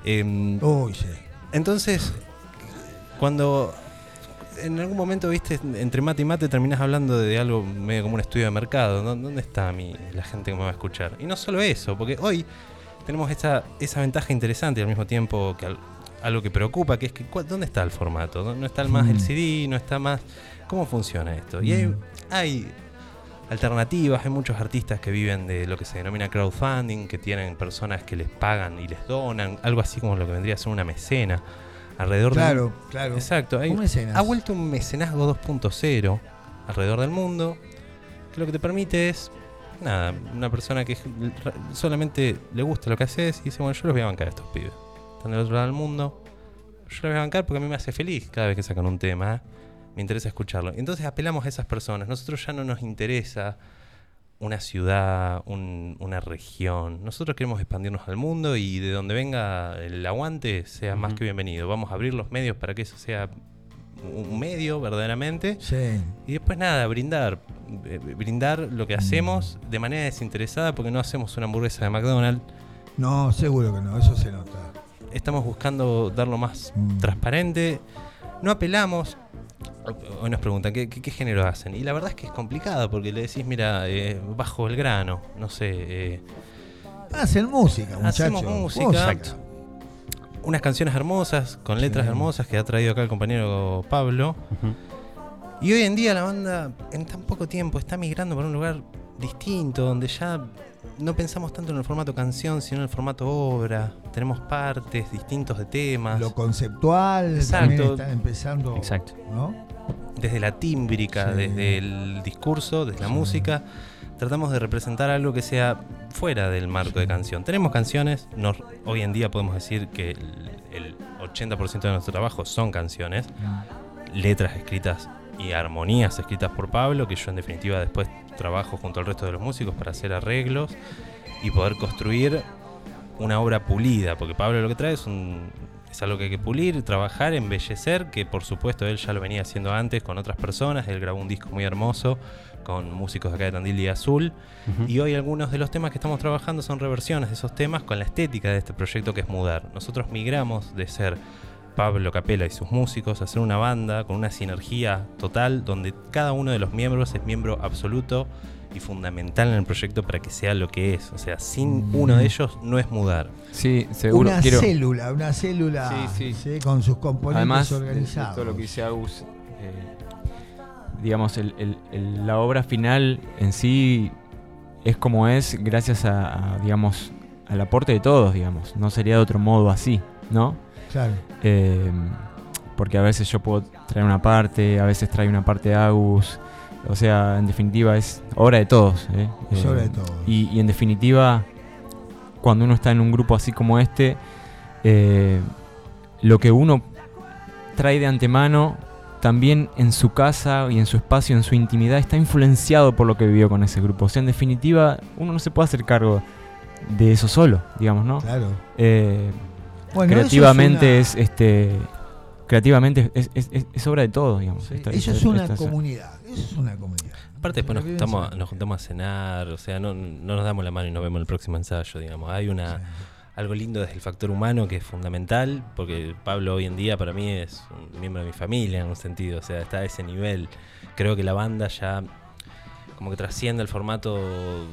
Em, sí. entonces, cuando en algún momento, viste, entre mate y mate terminás hablando de algo medio como un estudio de mercado. ¿Dónde está mi, la gente que me va a escuchar? Y no solo eso, porque hoy tenemos esa, esa ventaja interesante y al mismo tiempo que al- algo que preocupa, que es que ¿cuál- ¿dónde está el formato? ¿No, no está más el Mm. CD? ¿No está más? ¿Cómo funciona esto? Y hay, Mm. hay alternativas, hay muchos artistas que viven de lo que se denomina crowdfunding, que tienen personas que les pagan y les donan, algo así como lo que vendría a ser una mecena. Alrededor de Claro, claro. Exacto. hay- ha vuelto un mecenazgo 2.0 alrededor del mundo, que lo que te permite es, nada, una persona que solamente le gusta lo que haces y dice, bueno, yo los voy a bancar a estos pibes. Están del otro lado del mundo. Yo los voy a bancar porque a mí me hace feliz cada vez que sacan un tema. ¿eh? Me interesa escucharlo. Entonces apelamos a esas personas. Nosotros ya no nos interesa una ciudad, un- una región. Nosotros queremos expandirnos al mundo y de donde venga el aguante sea más que bienvenido. Vamos a abrir los medios para que eso sea un medio verdaderamente. Sí. Y después nada, brindar. eh, brindar lo que hacemos de manera desinteresada porque no hacemos una hamburguesa de McDonald's. No, seguro que no, eso se nota. Estamos buscando darlo más Mm. transparente. No apelamos. Hoy nos preguntan ¿qué, qué, qué género hacen. Y la verdad es que es complicado porque le decís, mira, eh, bajo el grano, no sé. eh, Hacen música, muchachos. Hacemos música. Música. unas canciones hermosas, con letras Sí. hermosas que ha traído acá el compañero Pablo. Y hoy en día la banda, en tan poco tiempo, está migrando para un lugar distinto, donde ya no pensamos tanto en el formato canción, sino en el formato obra. Tenemos partes distintos de temas, Lo conceptual Exacto. también están empezando. Exacto. ¿no? desde la tímbrica, Sí. desde el discurso, desde la Sí. música. Tratamos de representar algo que sea fuera del marco de canción. Tenemos canciones, nos- hoy en día podemos decir que el, el 80% de nuestro trabajo son canciones, letras escritas y armonías escritas por Pablo, que yo en definitiva después trabajo junto al resto de los músicos para hacer arreglos y poder construir una obra pulida, porque Pablo lo que trae es un es algo que hay que pulir, trabajar, embellecer, que por supuesto él ya lo venía haciendo antes con otras personas, él grabó un disco muy hermoso con músicos de acá de Tandil y Azul, y hoy algunos de los temas que estamos trabajando son reversiones de esos temas con la estética de este proyecto que es mudar. Nosotros migramos de ser Pablo Capela y sus músicos a ser una banda con una sinergia total donde cada uno de los miembros es miembro absoluto y fundamental en el proyecto para que sea lo que es. O sea, sin uno de ellos no es mudar. Sí, seguro. Una quiero, célula, una célula Sí, sí. con sus componentes Además, de- de organizados. todo lo que dice Agus, eh, digamos, el- el- el- la obra final en sí es como es gracias a, a, digamos, al aporte de todos, digamos. No sería de otro modo así, ¿no? Claro. Eh, porque a veces yo puedo traer una parte, a veces trae una parte Agus. O sea, en definitiva es obra de todos. ¿eh? Es obra de todos. Y, y en definitiva, cuando uno está en un grupo así como este, eh, lo que uno trae de antemano, también en su casa y en su espacio, en su intimidad, está influenciado por lo que vivió con ese grupo. O sea, en definitiva, uno no se puede hacer cargo de eso solo, digamos, ¿no? Claro. Eh, Bueno, creativamente es es, este creativamente es, es- es- es obra de todos digamos Esta- eso esta- es una esta- comunidad. Eso es una comunidad. Aparte después nos juntamos, deben nos juntamos a cenar, o sea, no, no nos damos la mano y nos vemos en el próximo ensayo, digamos. Hay una algo lindo desde el factor humano que es fundamental, porque Pablo hoy en día para mí es un miembro de mi familia en un sentido, o sea, está a ese nivel. Creo que la banda ya como que trasciende el formato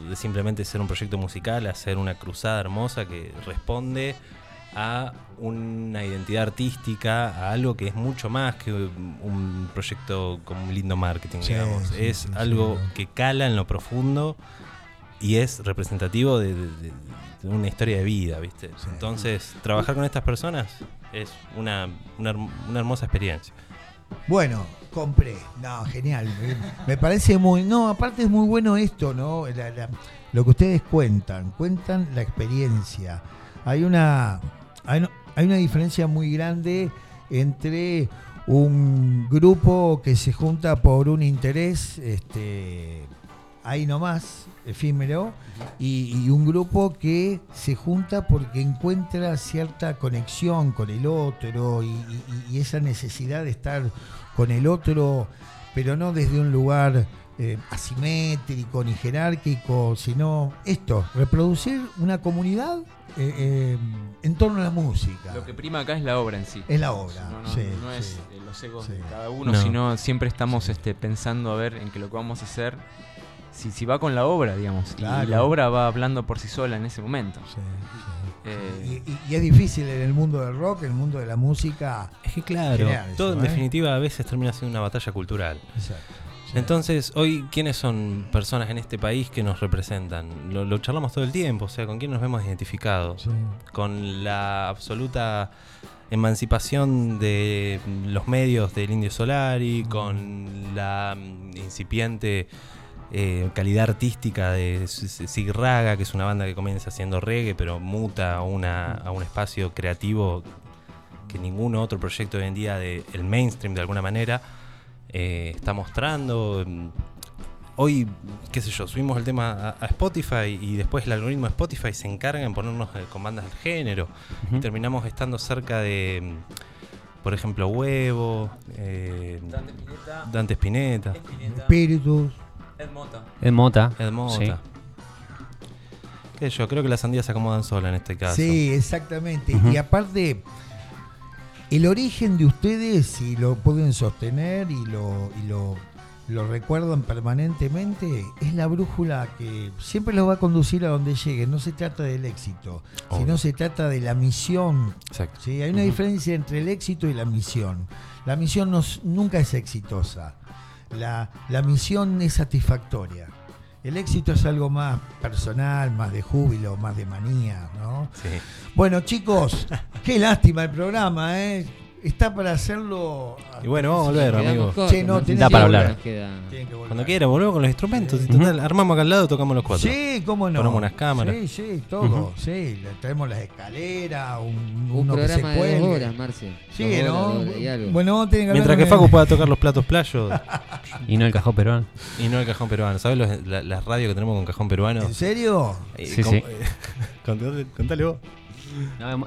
de simplemente ser un proyecto musical a ser una cruzada hermosa que responde a una identidad artística, a algo que es mucho más que un proyecto con un lindo marketing, Sí, digamos. sí, es sí, algo que cala en lo profundo y es representativo de, de- de- de una historia de vida, ¿viste? Entonces, trabajar con estas personas es una, una una hermosa experiencia. Bueno, compré. No, genial. Me- Me parece muy. No, aparte es muy bueno esto, ¿no? La- la- lo que ustedes cuentan. Cuentan la experiencia. Hay una. Hay, una diferencia muy grande entre un grupo que se junta por un interés, este, ahí nomás, efímero, y, un grupo que se junta porque encuentra cierta conexión con el otro y esa necesidad de estar con el otro, pero no desde un lugar eh, asimétrico ni jerárquico, sino esto, reproducir una comunidad eh, eh, en torno a la música. lo que prima acá es la obra en sí Es la obra, no, no- sí, no sí. es eh, los egos Sí. de cada uno No. sino siempre estamos este pensando a ver en que lo que vamos a hacer si, si va con la obra digamos y- Claro. y la obra va hablando por sí sola en ese momento Sí, sí. Eh, Y, y- y es difícil en el mundo del rock, en el mundo de la música. Es que claro, eso, todo en ¿eh? definitiva a veces termina siendo una batalla cultural. Exacto. Entonces, hoy, ¿quiénes son personas en este país que nos representan? Lo, lo charlamos todo el tiempo, o sea, ¿con quién nos vemos identificados? Sí. Con la absoluta emancipación de los medios del Indio Solari, con la mm, incipiente eh, calidad artística de Sig Raga, que es una banda que comienza haciendo reggae, pero muta a, una, a un espacio creativo que ningún otro proyecto hoy en día del mainstream de alguna manera eh, está mostrando. Mm, Hoy, qué sé yo, subimos el tema a, a Spotify y después el algoritmo de Spotify se encarga en ponernos eh, con bandas del género y Ujú. terminamos estando cerca de, Por ejemplo, Huevo, eh, Dante Spinetta, Espíritus. Ed Mota. Ed Mota. Ed Mota. Sí. ¿Qué yo? Creo que las sandías se acomodan sola en este caso. Sí, exactamente. Y aparte, el origen de ustedes, si lo pueden sostener y lo, y lo lo recuerdan permanentemente, es la brújula que siempre los va a conducir a donde lleguen. No se trata del éxito, sino se trata de la misión. ¿sí? Hay una diferencia entre el éxito y la misión. La misión no, nunca es exitosa, la, la misión es satisfactoria. El éxito es algo más personal, más de júbilo, más de manía, ¿no? Bueno, chicos, qué lástima el programa, ¿eh? Está para hacerlo. Y bueno, vamos a volver, amigo. no, da para hablar. Cuando quiera, volvemos con los instrumentos. armamos acá al lado, tocamos los cuatro. Sí, cómo no. Ponemos unas cámaras. Sí, sí, todo. Sí, traemos las escaleras, un, un programa de dos horas, Marce. Sí, ¿no? Bueno, tienen que Mientras que Facu pueda tocar los platos playos. y no el cajón peruano. Y no el cajón peruano. ¿Sabes las radios que tenemos con cajón peruano? ¿En serio? Eh, sí, sí. contale vos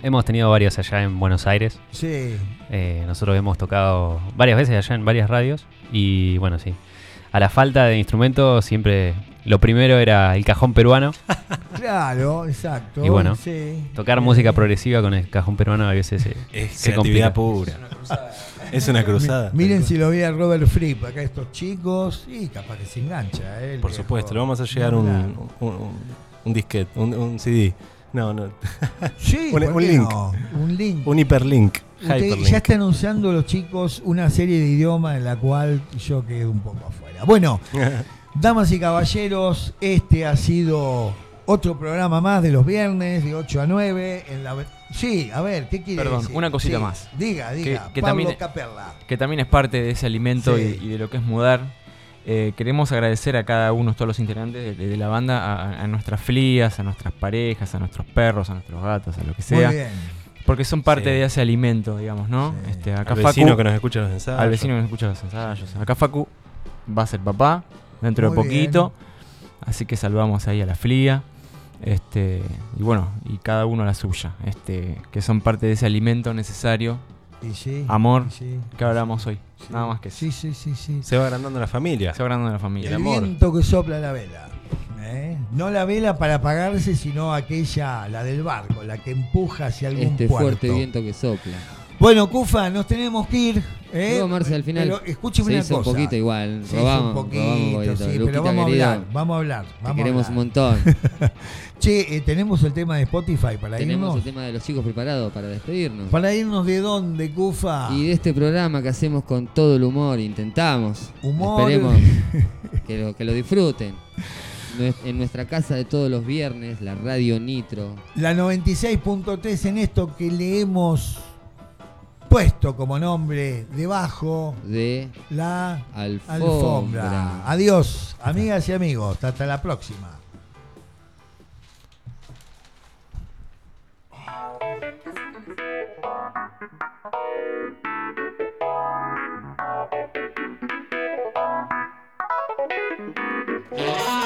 hemos tenido varios allá en Buenos Aires. Sí. Eh, nosotros hemos tocado varias veces allá en varias radios. Y bueno, sí. A la falta de instrumentos, siempre lo primero era el cajón peruano. claro, exacto. Y bueno, tocar música progresiva con el cajón peruano a veces es se creatividad pura. Es una cruzada. Miren si lo veía Robert Fripp, acá estos chicos, y capaz que se engancha. Eh, Por supuesto, le vamos a llegar un, un, disquete, un CD. No, no. Sí, un, un link. Un link. Un hiperlink. ya están usando los chicos una serie de idiomas en la cual yo quedo un poco afuera. Bueno, damas y caballeros, este ha sido otro programa más de los viernes de 8 a 9 en la Sí, a ver, ¿qué quiere Perdón, una cosita más. Diga, diga. Que, también, que también es parte de ese alimento y de lo que es mudar eh, queremos agradecer a cada uno, todos los integrantes de, la banda, a, nuestras flías, a nuestras parejas, a nuestros perros, a nuestros gatos, a lo que sea. Porque son parte de ese alimento, digamos, ¿no? Este, acá al vecino que nos escucha los ensayos. Al vecino que nos escucha los ensayos. Acá Facu va a ser papá dentro de poquito. Así que saludamos ahí a la flía. Este, y bueno, y cada uno a la suya. Este, que son parte de ese alimento necesario amor que hablamos hoy. Nada más que sí, sí, sí, sí. Se va agrandando la familia. Se va agrandando la familia. El, viento que sopla la vela. ¿eh? No la vela para apagarse, sino aquella, la del barco, la que empuja hacia algún este fuerte viento que sopla. Bueno, Cufa, nos tenemos que ir. ¿eh? al final. Pero escúcheme una cosa. un poquito igual. robamos, un poquito, sí, pero vamos a hablar. Vamos a hablar. Vamos queremos un montón. che, eh, tenemos el tema de Spotify para irnos. Tenemos el tema de los chicos preparados para despedirnos. ¿Para irnos de dónde, Cufa? Y de este programa que hacemos con todo el humor. Intentamos. Humor. Esperemos que lo, que lo disfruten en nuestra casa de todos los viernes, la Radio Nitro. La 96.3 en esto que leemos puesto como nombre debajo de la alfombra. Adiós, amigas y amigos. Hasta la próxima. Yeah.